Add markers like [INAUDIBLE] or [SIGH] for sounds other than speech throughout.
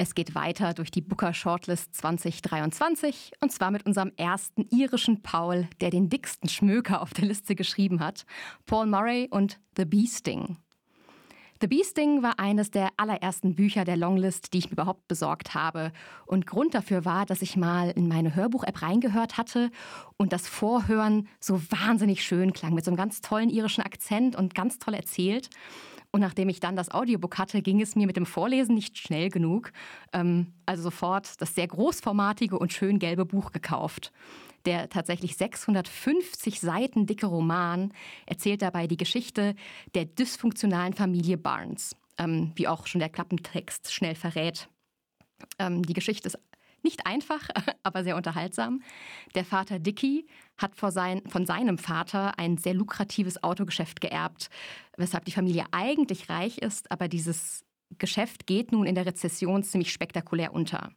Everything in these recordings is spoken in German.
Es geht weiter durch die Booker Shortlist 2023 und zwar mit unserem ersten irischen Paul, der den dicksten Schmöker auf der Liste geschrieben hat, Paul Murray und The Bee Sting. The Bee Sting war eines der allerersten Bücher der Longlist, die ich mir überhaupt besorgt habe. Und Grund dafür war, dass ich mal in meine Hörbuch-App reingehört hatte und das Vorhören so wahnsinnig schön klang, mit so einem ganz tollen irischen Akzent und ganz toll erzählt. Und nachdem ich dann das Audiobook hatte, ging es mir mit dem Vorlesen nicht schnell genug. Ähm, also sofort das sehr großformatige und schön gelbe Buch gekauft. Der tatsächlich 650 Seiten dicke Roman erzählt dabei die Geschichte der dysfunktionalen Familie Barnes, ähm, wie auch schon der Klappentext schnell verrät. Ähm, die Geschichte ist nicht einfach, [LAUGHS] aber sehr unterhaltsam. Der Vater Dicky hat sein, von seinem Vater ein sehr lukratives Autogeschäft geerbt, weshalb die Familie eigentlich reich ist, aber dieses Geschäft geht nun in der Rezession ziemlich spektakulär unter.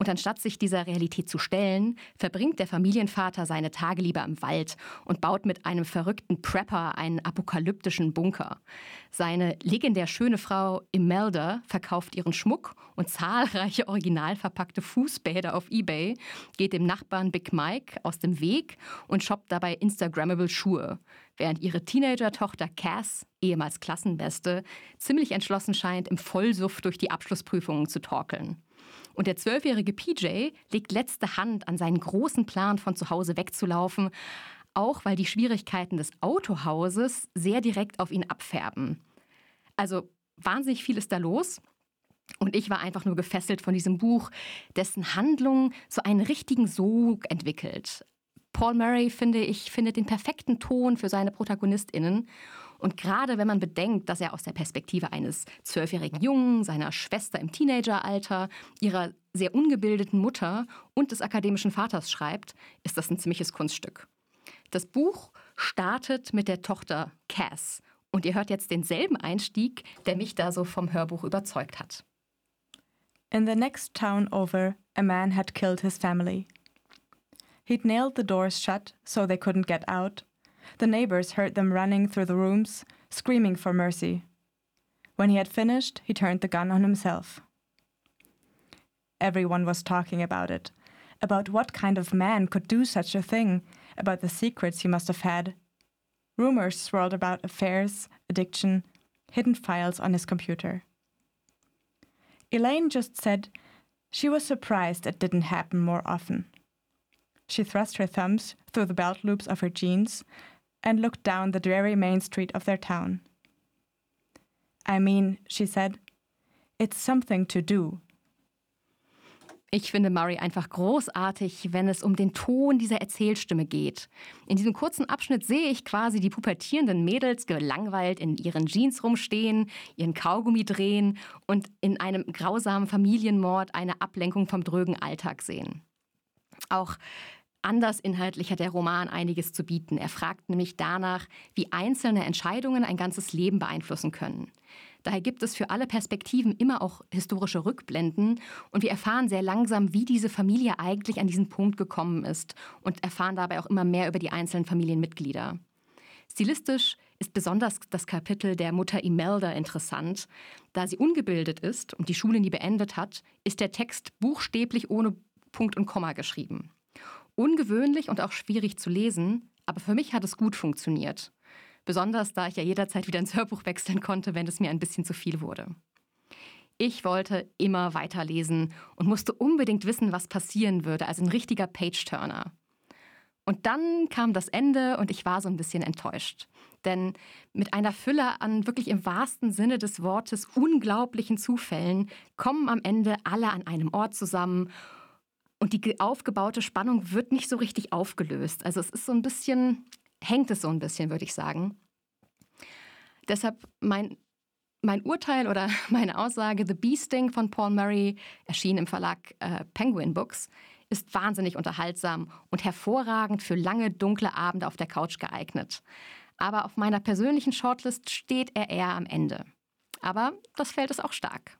Und anstatt sich dieser Realität zu stellen, verbringt der Familienvater seine Tage lieber im Wald und baut mit einem verrückten Prepper einen apokalyptischen Bunker. Seine legendär schöne Frau Imelda verkauft ihren Schmuck und zahlreiche original verpackte Fußbäder auf Ebay, geht dem Nachbarn Big Mike aus dem Weg und shoppt dabei Instagrammable Schuhe, während ihre Teenager-Tochter Cass, ehemals Klassenbeste, ziemlich entschlossen scheint, im Vollsuff durch die Abschlussprüfungen zu torkeln. Und der zwölfjährige PJ legt letzte Hand an seinen großen Plan, von zu Hause wegzulaufen, auch weil die Schwierigkeiten des Autohauses sehr direkt auf ihn abfärben. Also wahnsinnig viel ist da los. Und ich war einfach nur gefesselt von diesem Buch, dessen Handlung so einen richtigen Sog entwickelt. Paul Murray, finde ich, findet den perfekten Ton für seine ProtagonistInnen. Und gerade wenn man bedenkt, dass er aus der Perspektive eines zwölfjährigen Jungen, seiner Schwester im Teenageralter, ihrer sehr ungebildeten Mutter und des akademischen Vaters schreibt, ist das ein ziemliches Kunststück. Das Buch startet mit der Tochter Cass und ihr hört jetzt denselben Einstieg, der mich da so vom Hörbuch überzeugt hat. In the next town over, a man had killed his family. He'd nailed the doors shut so they couldn't get out The neighbors heard them running through the rooms, screaming for mercy. When he had finished, he turned the gun on himself. Everyone was talking about it, about what kind of man could do such a thing, about the secrets he must have had. Rumors swirled about affairs, addiction, hidden files on his computer. Elaine just said she was surprised it didn't happen more often. She thrust her thumbs through the belt loops of her jeans and looked down the dreary main street of their town. I mean, she said, it's something to do. Ich finde Murray einfach großartig, wenn es um den Ton dieser Erzählstimme geht. In diesem kurzen Abschnitt sehe ich quasi die pubertierenden Mädels gelangweilt in ihren Jeans rumstehen, ihren Kaugummi drehen und in einem grausamen Familienmord eine Ablenkung vom drögen Alltag sehen. Auch Anders inhaltlich hat der Roman einiges zu bieten. Er fragt nämlich danach, wie einzelne Entscheidungen ein ganzes Leben beeinflussen können. Daher gibt es für alle Perspektiven immer auch historische Rückblenden und wir erfahren sehr langsam, wie diese Familie eigentlich an diesen Punkt gekommen ist und erfahren dabei auch immer mehr über die einzelnen Familienmitglieder. Stilistisch ist besonders das Kapitel der Mutter Imelda interessant. Da sie ungebildet ist und die Schule nie beendet hat, ist der Text buchstäblich ohne Punkt und Komma geschrieben. Ungewöhnlich und auch schwierig zu lesen, aber für mich hat es gut funktioniert. Besonders da ich ja jederzeit wieder ins Hörbuch wechseln konnte, wenn es mir ein bisschen zu viel wurde. Ich wollte immer weiterlesen und musste unbedingt wissen, was passieren würde, also ein richtiger Page-Turner. Und dann kam das Ende und ich war so ein bisschen enttäuscht. Denn mit einer Fülle an wirklich im wahrsten Sinne des Wortes unglaublichen Zufällen kommen am Ende alle an einem Ort zusammen und die aufgebaute Spannung wird nicht so richtig aufgelöst. Also es ist so ein bisschen, hängt es so ein bisschen, würde ich sagen. Deshalb mein, mein Urteil oder [LAUGHS] meine Aussage, The Beasting von Paul Murray, erschien im Verlag äh, Penguin Books, ist wahnsinnig unterhaltsam und hervorragend für lange, dunkle Abende auf der Couch geeignet. Aber auf meiner persönlichen Shortlist steht er eher am Ende. Aber das Feld ist auch stark.